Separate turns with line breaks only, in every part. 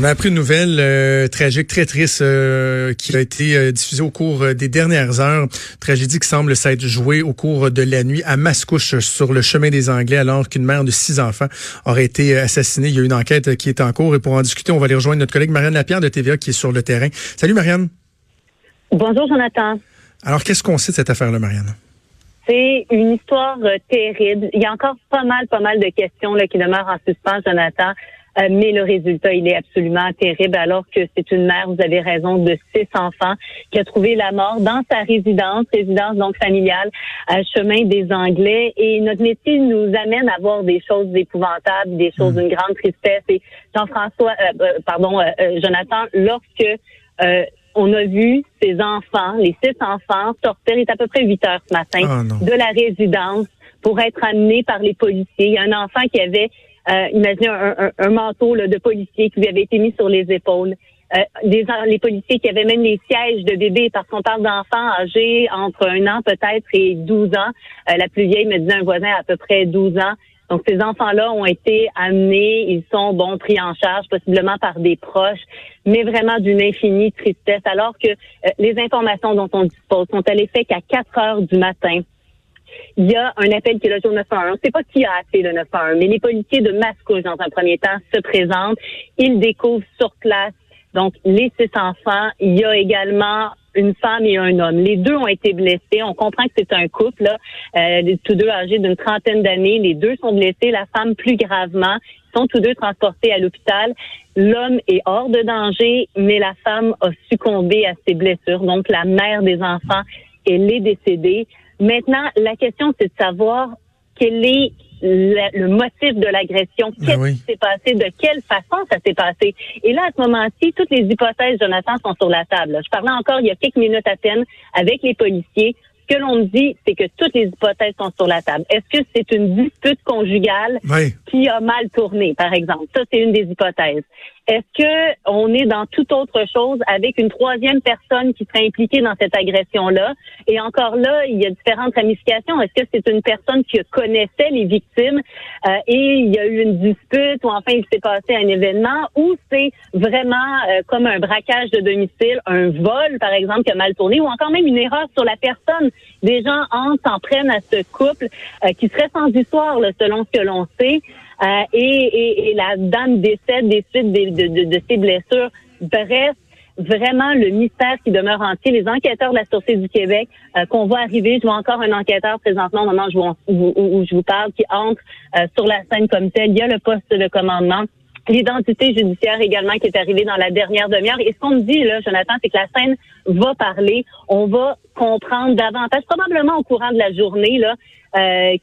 On a appris une nouvelle euh, tragique, très triste, euh, qui a été euh, diffusée au cours des dernières heures. Tragédie qui semble s'être jouée au cours de la nuit à Mascouche, sur le chemin des Anglais, alors qu'une mère de six enfants aurait été assassinée. Il y a une enquête qui est en cours et pour en discuter, on va aller rejoindre notre collègue Marianne Lapierre de TVA qui est sur le terrain. Salut Marianne.
Bonjour Jonathan.
Alors, qu'est-ce qu'on sait de cette affaire-là, Marianne?
C'est une histoire terrible. Il y a encore pas mal, pas mal de questions là, qui demeurent en suspens, Jonathan. Euh, mais le résultat, il est absolument terrible alors que c'est une mère, vous avez raison, de six enfants qui a trouvé la mort dans sa résidence, résidence donc familiale, à chemin des Anglais. Et notre métier nous amène à voir des choses épouvantables, des choses hmm. d'une grande tristesse. Et Jean-François, euh, euh, pardon, Jonathan, lorsque on a vu ces enfants, les six enfants, sortir, il est à peu près 8 heures ce matin, ah, de la résidence pour être amenés par les policiers. Il y a un enfant qui avait euh, imaginez un, manteau de policier qui lui avait été mis sur les épaules. Euh, des, les policiers qui avaient même les sièges de bébés parce qu'on parle d'enfants âgés entre un an peut-être et 12 ans. Euh, la plus vieille me disait un voisin à peu près 12 ans. Donc ces enfants-là ont été amenés, ils sont bon pris en charge possiblement par des proches, mais vraiment d'une infinie tristesse alors que les informations dont on dispose sont à l'effet qu'à 4 heures du matin, il y a un appel qui est logé au 911. On ne sait pas qui a appelé le 911, mais les policiers de Mascouche, dans un premier temps, se présentent. Ils découvrent sur place donc les six enfants. Il y a également une femme et un homme. Les deux ont été blessés. On comprend que c'est un couple, là, euh, tous deux âgés d'une trentaine d'années. Les deux sont blessés, la femme plus gravement. Ils sont tous deux transportés à l'hôpital. L'homme est hors de danger, mais la femme a succombé à ses blessures. Donc, la mère des enfants, elle est décédée. Maintenant, la question, c'est de savoir quel est le, motif de l'agression, ben qu'est-ce qui s'est passé, de quelle façon ça s'est passé? Et là, à ce moment-ci, toutes les hypothèses, Jonathan, sont sur la table. Je parlais encore il y a quelques minutes à peine avec les policiers. Ce que l'on me dit, c'est que toutes les hypothèses sont sur la table. Est-ce que c'est une dispute conjugale qui a mal tourné, par exemple? Ça, c'est une des hypothèses. Est-ce que on est dans toute autre chose avec une troisième personne qui serait impliquée dans cette agression-là? Et encore là, il y a différentes ramifications. Est-ce que c'est une personne qui connaissait les victimes euh, et il y a eu une dispute ou enfin il s'est passé un événement ou c'est vraiment euh, comme un braquage de domicile, un vol par exemple qui a mal tourné ou encore même une erreur sur la personne? Des gens entrent, s'en prennent à ce couple euh, qui serait sans histoire selon ce que l'on sait. Euh, et, et, la dame décède des suites de, de, ses blessures. Bref, vraiment le mystère qui demeure entier. Les enquêteurs de la Sûreté du Québec euh, qu'on voit arriver, je vois encore un enquêteur présentement au moment où, je vous parle qui entre euh, sur la scène comme tel. Il y a le poste de commandement. L'identité judiciaire également qui est arrivée dans la dernière demi-heure. Et ce qu'on me dit, là, Jonathan, c'est que la scène va parler. On va comprendre davantage, probablement au courant de la journée, là, euh,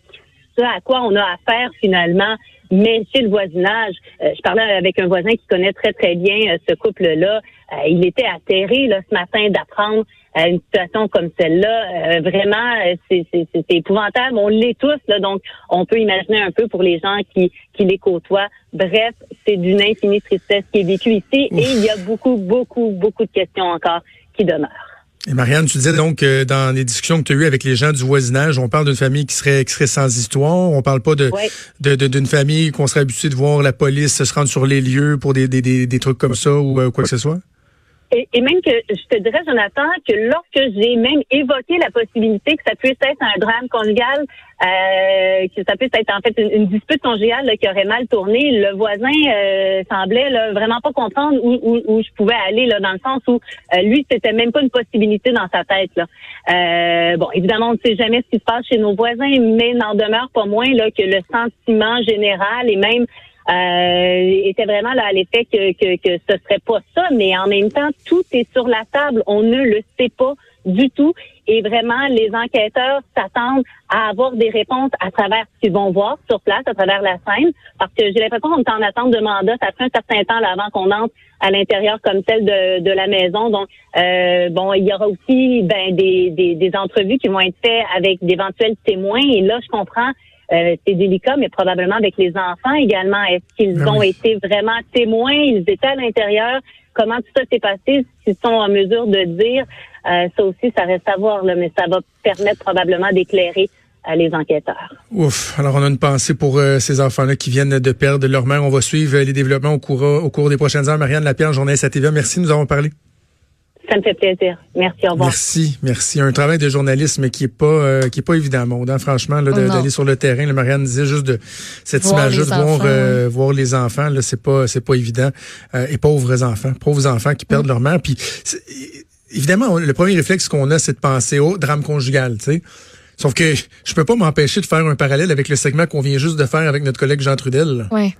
à quoi on a affaire finalement mais chez le voisinage, euh, je parlais avec un voisin qui connaît très très bien euh, ce couple-là. Euh, il était atterré là ce matin d'apprendre une situation comme celle-là. vraiment, c'est épouvantable. On l'est tous, là, donc on peut imaginer un peu pour les gens qui, qui les côtoient. Bref, c'est d'une infinie tristesse qui est vécue ici et il y a beaucoup, beaucoup, beaucoup de questions encore qui demeurent.
Et Marianne, tu disais donc que dans les discussions que tu as eues avec les gens du voisinage, on parle d'une famille qui serait, qui serait sans histoire. On parle pas de d'une famille qu'on serait habitué de voir la police se rendre sur les lieux pour des, des, des, trucs comme ça ou euh, quoi que ce soit?
Et, et, même que je te dirais, Jonathan, que lorsque j'ai même évoqué la possibilité que ça puisse être un drame conjugal, euh, que ça puisse être en fait une, dispute conjugale qui aurait mal tourné, le voisin euh, semblait là, vraiment pas comprendre où, où, où, je pouvais aller là, dans le sens où euh, lui c'était même pas une possibilité dans sa tête. Là. Euh, bon, évidemment, on ne sait jamais ce qui se passe chez nos voisins, mais n'en demeure pas moins là que le sentiment général et même était vraiment là à l'effet que, que, que ce serait pas ça, mais en même temps, tout est sur la table. On ne le sait pas du tout. Et vraiment, les enquêteurs s'attendent à avoir des réponses à travers ce qu'ils vont voir sur place, à travers la scène, parce que j'ai l'impression qu'on est en attente de mandat. Ça fait un certain temps là, avant qu'on entre à l'intérieur comme celle de, de la maison. Donc, euh, bon, il y aura aussi ben, des, des, des entrevues qui vont être faites avec d'éventuels témoins. Et là, je comprends euh, c'est délicat, mais probablement avec les enfants également. Est-ce qu'ils ben ont été vraiment témoins? Ils étaient à l'intérieur. Comment tout ça s'est passé? S'ils sont en mesure de dire, euh, ça aussi, ça reste à voir, là, mais ça va permettre probablement d'éclairer les enquêteurs.
Ouf. Alors, on a une pensée pour ces enfants-là qui viennent de perdre leur mère. On va suivre les développements au cours, au cours des prochaines heures. Marianne Lapierre, journaliste à TVA. Merci, nous avons parlé.
Ça me fait plaisir. Merci, au revoir.
Merci, merci. Un travail de journalisme qui est pas euh, qui est pas évident, monde. Hein, franchement, d'aller sur le terrain. Le Marianne disait juste de cette image de voir euh, voir les enfants. Là, c'est pas c'est pas évident. Euh, et pauvres enfants, pauvres enfants qui perdent mm. leur mère. Puis évidemment, le premier réflexe qu'on a, c'est de penser au drame conjugal. Tu sais. Sauf que je peux pas m'empêcher de faire un parallèle avec le segment qu'on vient juste de faire avec notre collègue Jean Trudel.
Oui.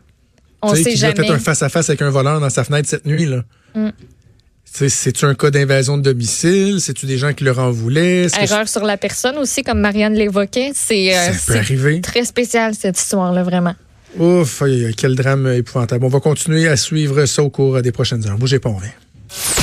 On sait
qui
jamais.
a fait un face à face avec un voleur dans sa fenêtre cette nuit là. Mm. C'est-tu un cas d'invasion de domicile? C'est-tu des gens qui leur en voulaient?
Erreur sur la personne aussi, comme Marianne l'évoquait. C'est
euh,
très spécial, cette histoire-là, vraiment.
Ouf, quel drame épouvantable. On va continuer à suivre ça au cours des prochaines heures. Bougez pas, on vient.